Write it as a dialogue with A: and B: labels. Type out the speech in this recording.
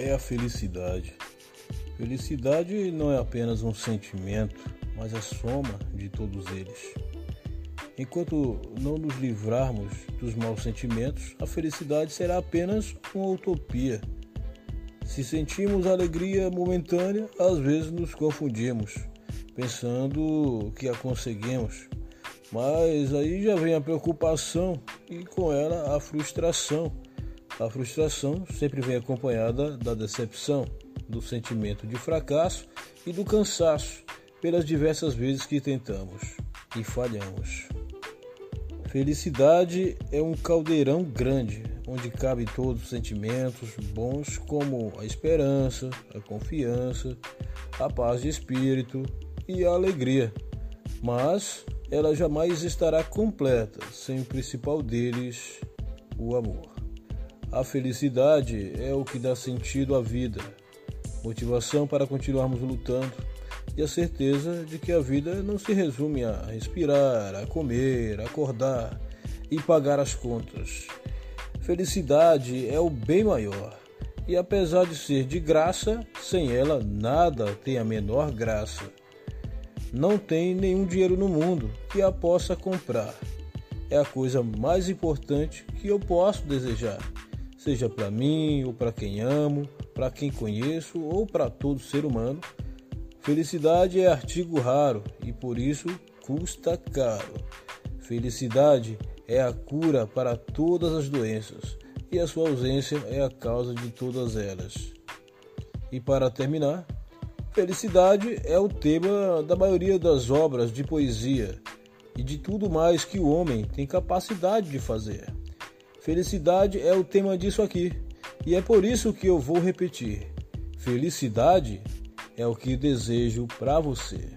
A: é a felicidade? Felicidade não é apenas um sentimento, mas a soma de todos eles. Enquanto não nos livrarmos dos maus sentimentos, a felicidade será apenas uma utopia. Se sentimos alegria momentânea, às vezes nos confundimos, pensando que a conseguimos. Mas aí já vem a preocupação e com ela a frustração. A frustração sempre vem acompanhada da decepção, do sentimento de fracasso e do cansaço pelas diversas vezes que tentamos e falhamos. Felicidade é um caldeirão grande onde cabem todos os sentimentos bons como a esperança, a confiança, a paz de espírito e a alegria. Mas ela jamais estará completa sem o principal deles, o amor. A felicidade é o que dá sentido à vida, motivação para continuarmos lutando e a certeza de que a vida não se resume a respirar, a comer, acordar e pagar as contas. Felicidade é o bem maior. E apesar de ser de graça, sem ela nada tem a menor graça. Não tem nenhum dinheiro no mundo que a possa comprar. É a coisa mais importante que eu posso desejar seja para mim ou para quem amo, para quem conheço ou para todo ser humano. Felicidade é artigo raro e por isso custa caro. Felicidade é a cura para todas as doenças e a sua ausência é a causa de todas elas. E para terminar, felicidade é o tema da maioria das obras de poesia e de tudo mais que o homem tem capacidade de fazer. Felicidade é o tema disso aqui. E é por isso que eu vou repetir. Felicidade é o que desejo para você.